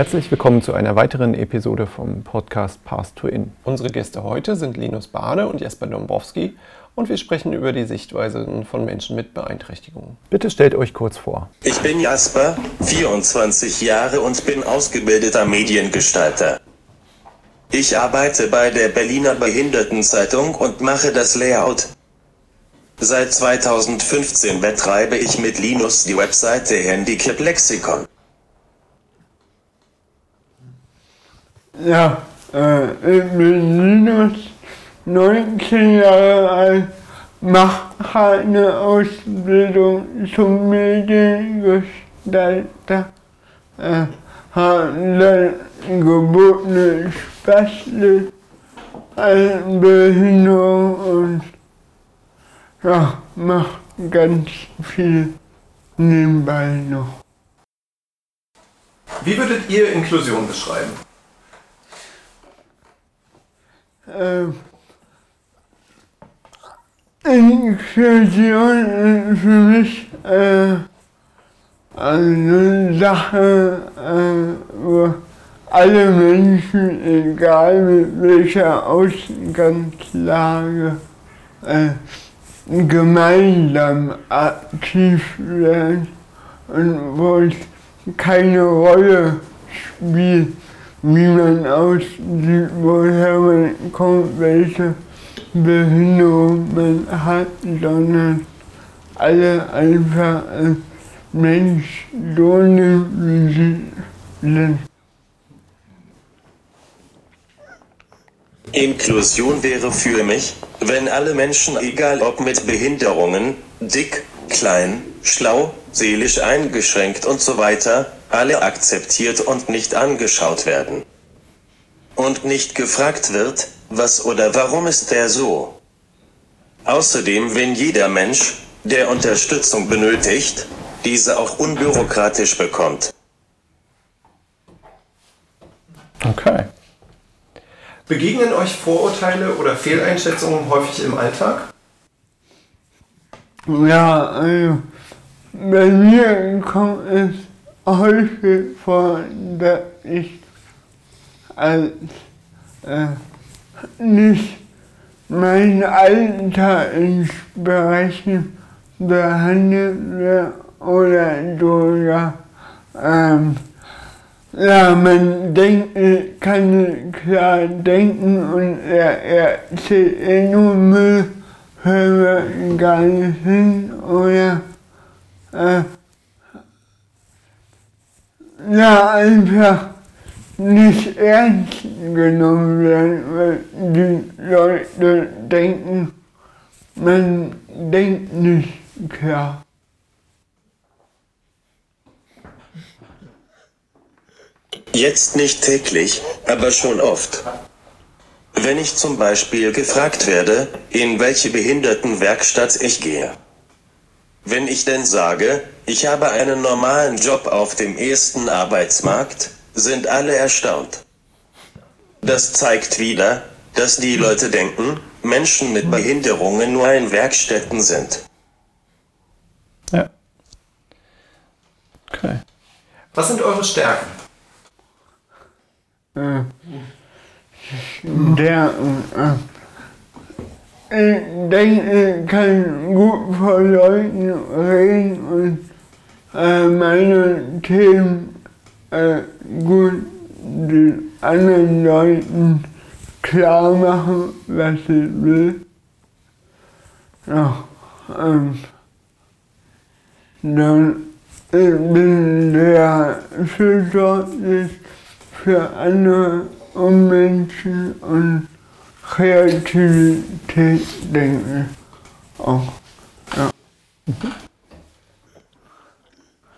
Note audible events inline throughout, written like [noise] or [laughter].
Herzlich willkommen zu einer weiteren Episode vom Podcast Path to In. Unsere Gäste heute sind Linus Bade und Jesper Dombrowski und wir sprechen über die Sichtweisen von Menschen mit Beeinträchtigungen. Bitte stellt euch kurz vor. Ich bin Jasper, 24 Jahre und bin ausgebildeter Mediengestalter. Ich arbeite bei der Berliner Behindertenzeitung und mache das Layout. Seit 2015 betreibe ich mit Linus die Webseite Handicap Lexikon. Ja, äh, ich bin Linus, 19 Jahre alt, mache eine Ausbildung zum Mediengestalter, äh, habe dann gebotene Spastik, Behinderung und ja, mache ganz viel nebenbei noch. Wie würdet ihr Inklusion beschreiben? Ähm, Inklusion ist für mich äh, eine Sache, äh, wo alle Menschen, egal mit welcher Ausgangslage, äh, gemeinsam aktiv werden und wo es keine Rolle spielt, wie man aussieht, woher man kommt, welche Behinderung man hat, sondern alle einfach als Mensch so nehmen, wie sie sind. Inklusion wäre für mich, wenn alle Menschen, egal ob mit Behinderungen, dick, klein, schlau, seelisch eingeschränkt und so weiter, alle akzeptiert und nicht angeschaut werden. Und nicht gefragt wird, was oder warum ist der so. Außerdem, wenn jeder Mensch, der Unterstützung benötigt, diese auch unbürokratisch bekommt. Okay. Begegnen euch Vorurteile oder Fehleinschätzungen häufig im Alltag? Ja, also bei mir kommt es vor, dass ich als äh, nicht mein Alter. Entsprechend behandelt oder sogar ähm, ja, man denkt, kann klar denken und er erzählt eh nur Müll, wir gar nicht hin oder äh, ja, einfach nicht ernst genommen werden, weil die Leute denken, man denkt nicht klar. Jetzt nicht täglich, aber schon oft. Wenn ich zum Beispiel gefragt werde, in welche Behindertenwerkstatt ich gehe. Wenn ich denn sage, ich habe einen normalen Job auf dem ersten Arbeitsmarkt, sind alle erstaunt. Das zeigt wieder, dass die Leute denken, Menschen mit Behinderungen nur in Werkstätten sind. Ja. Okay. Was sind eure Stärken? Äh, der, äh, ich denke, ich kann gut vor Leuten reden und äh, meine Themen äh, gut den anderen Leuten klar machen, was ich will. Ja, ähm, dann ich bin sehr fürsorglich für andere Menschen und Kreativität denke ich auch. Ja.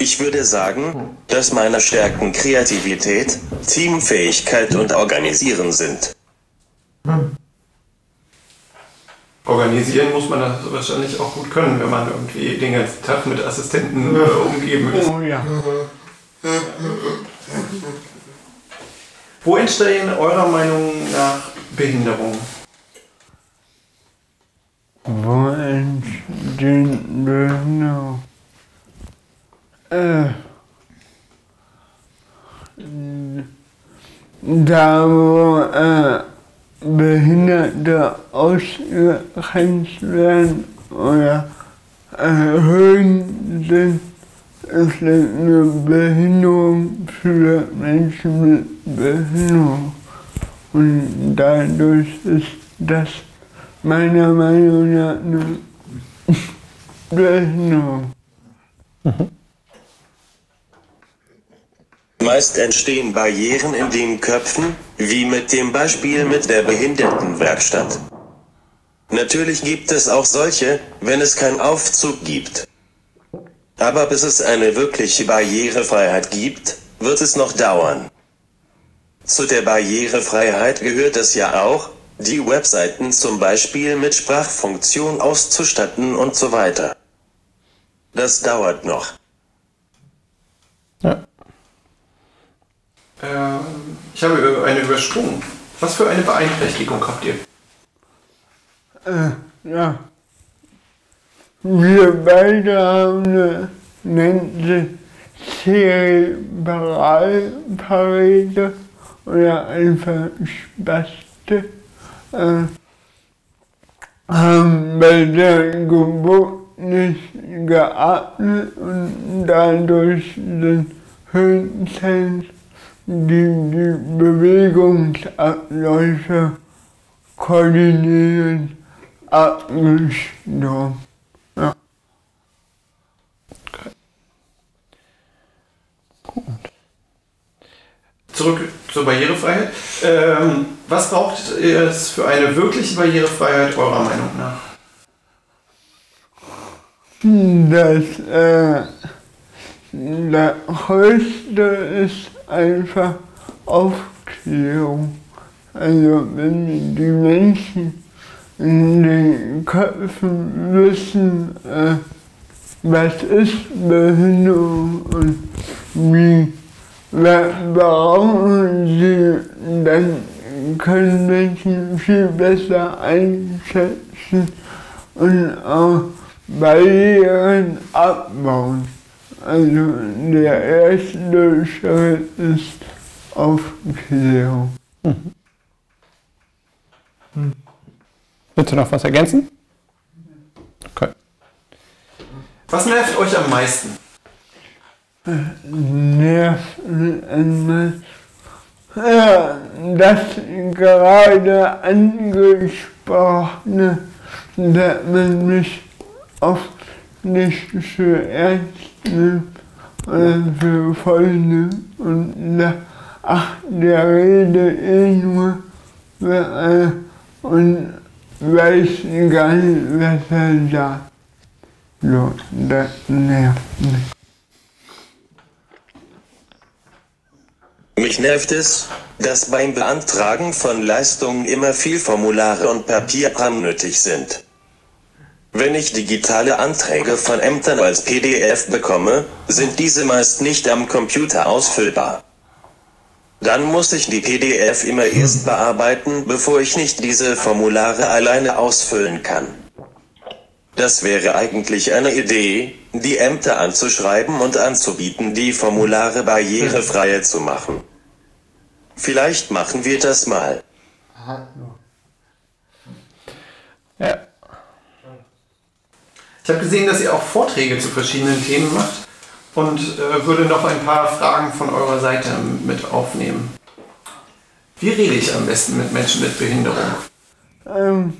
Ich würde sagen, dass meine Stärken Kreativität, Teamfähigkeit und Organisieren sind. Organisieren muss man das wahrscheinlich auch gut können, wenn man irgendwie den ganzen Tag mit Assistenten äh, umgeben ist. Oh ja. Wo entstehen eurer Meinung nach Behinderungen? Wo entstehen Behinderungen? Äh, da wo äh, Behinderte ausgegrenzt werden oder erhöhen sind, ist eine Behinderung für Menschen mit Behinderung. Und dadurch ist das meiner Meinung nach eine [laughs] Behinderung. Mhm. Meist entstehen Barrieren in den Köpfen, wie mit dem Beispiel mit der Behindertenwerkstatt. Natürlich gibt es auch solche, wenn es keinen Aufzug gibt. Aber bis es eine wirkliche Barrierefreiheit gibt, wird es noch dauern. Zu der Barrierefreiheit gehört es ja auch, die Webseiten zum Beispiel mit Sprachfunktion auszustatten und so weiter. Das dauert noch. Ja. Ähm, ich habe eine übersprungen. Was für eine Beeinträchtigung habt ihr? Äh, ja. Wir beide haben eine, nennt Zerebralparese oder einfach Spaste. Äh, haben bei der Geburt nicht geatmet und dadurch sind Hirnzellen die die Bewegungsabläufe koordinieren, abgestimmt. Ja. Okay. Gut. Zurück zur Barrierefreiheit. Ähm, was braucht es für eine wirkliche Barrierefreiheit eurer Meinung nach? Das, äh, das Höchste ist einfach Aufklärung. Also wenn die Menschen in den Köpfen wissen, äh, was ist Behinderung und wie brauchen sie, dann können Menschen viel besser einschätzen und auch Barrieren abbauen. Also der erste Schritt ist Aufklärung. Mhm. Hm. Willst du noch was ergänzen? Okay. Was nervt euch am meisten? Nervt einmal ja, das gerade angesprochene, dass man mich oft nicht für ernst oder für Freunde und da, ach, der redet eh nur äh, und weiß gar nicht, was er sagt. So, das nervt mich. Mich nervt es, dass beim Beantragen von Leistungen immer viel Formulare und Papierkram nötig sind. Wenn ich digitale Anträge von Ämtern als PDF bekomme, sind diese meist nicht am Computer ausfüllbar. Dann muss ich die PDF immer erst bearbeiten, bevor ich nicht diese Formulare alleine ausfüllen kann. Das wäre eigentlich eine Idee, die Ämter anzuschreiben und anzubieten, die Formulare barrierefrei zu machen. Vielleicht machen wir das mal. Ja. Ich habe gesehen, dass ihr auch Vorträge zu verschiedenen Themen macht und äh, würde noch ein paar Fragen von eurer Seite mit aufnehmen. Wie rede ich am besten mit Menschen mit Behinderung? Ähm,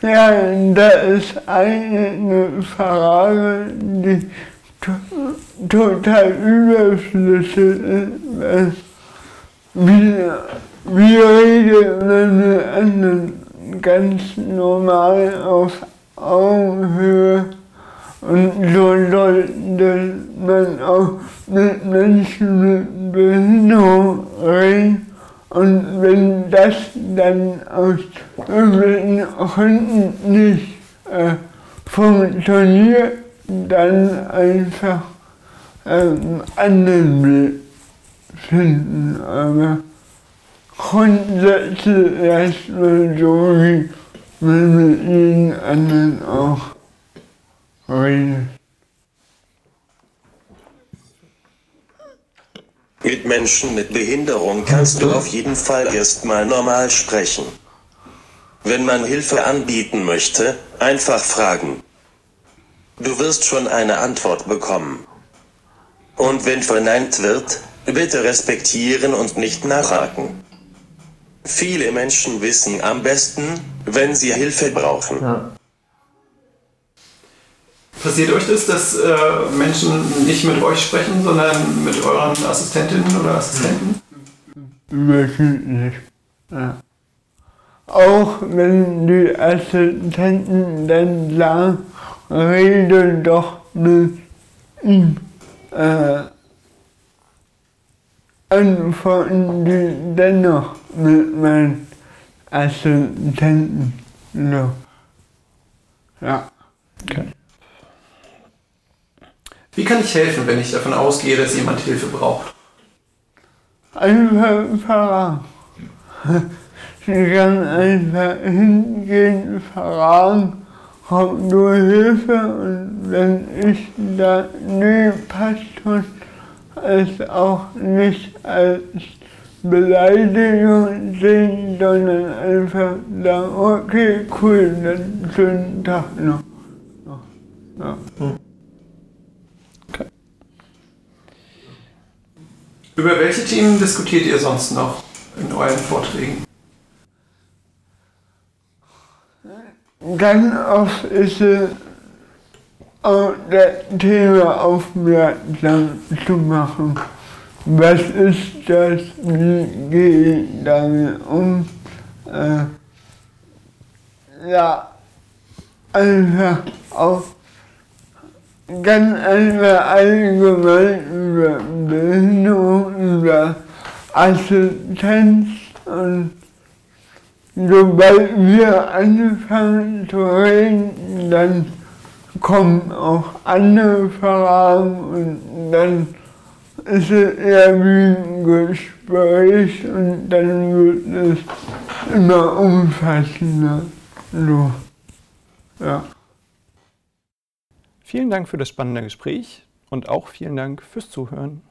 ja, da ist eine Frage, die total überflüssig ist. Wie, wie redet man mit anderen ganz normal auf Augenhöhe und so sollte man auch mit Menschen mit Behinderung reden. Und wenn das dann aus irgendwelchen Gründen nicht äh, funktioniert, dann einfach ähm, anderen Weg finden. Aber grundsätzlich erstmal so wie man mit jedem anderen auch redet. Mit Menschen mit Behinderung kannst du auf jeden Fall erstmal normal sprechen. Wenn man Hilfe anbieten möchte, einfach fragen. Du wirst schon eine Antwort bekommen. Und wenn verneint wird, bitte respektieren und nicht nachhaken. Viele Menschen wissen am besten, wenn sie Hilfe brauchen. Ja. Passiert euch das, dass äh, Menschen nicht mit euch sprechen, sondern mit euren Assistentinnen oder Assistenten? Nicht. Ja. Auch wenn die Assistenten dann sagen, rede doch mit ihm, äh, antworten die dennoch mit meinen Assistenten. So. Ja. Okay. Wie kann ich helfen, wenn ich davon ausgehe, dass jemand Hilfe braucht? Einfach fragen. Ich kann einfach hingehen, fragen, ob du Hilfe und wenn ich da nie passt es auch nicht als Beleidigung sehen, sondern einfach sagen, okay, cool, dann schönen Tag noch. Ja. Hm. Über welche Themen diskutiert ihr sonst noch in euren Vorträgen? Ganz oft ist es auch das Thema aufmerksam zu machen. Was ist das? Wie gehe ich damit um? Äh, ja, einfach auch ganz einfach allgemein über Behinderung, über Assistenz und sobald wir anfangen zu reden, dann kommen auch andere Fragen und dann ist es eher wie ein Gespräch und dann wird es immer umfassender. So. Ja. Vielen Dank für das spannende Gespräch und auch vielen Dank fürs Zuhören.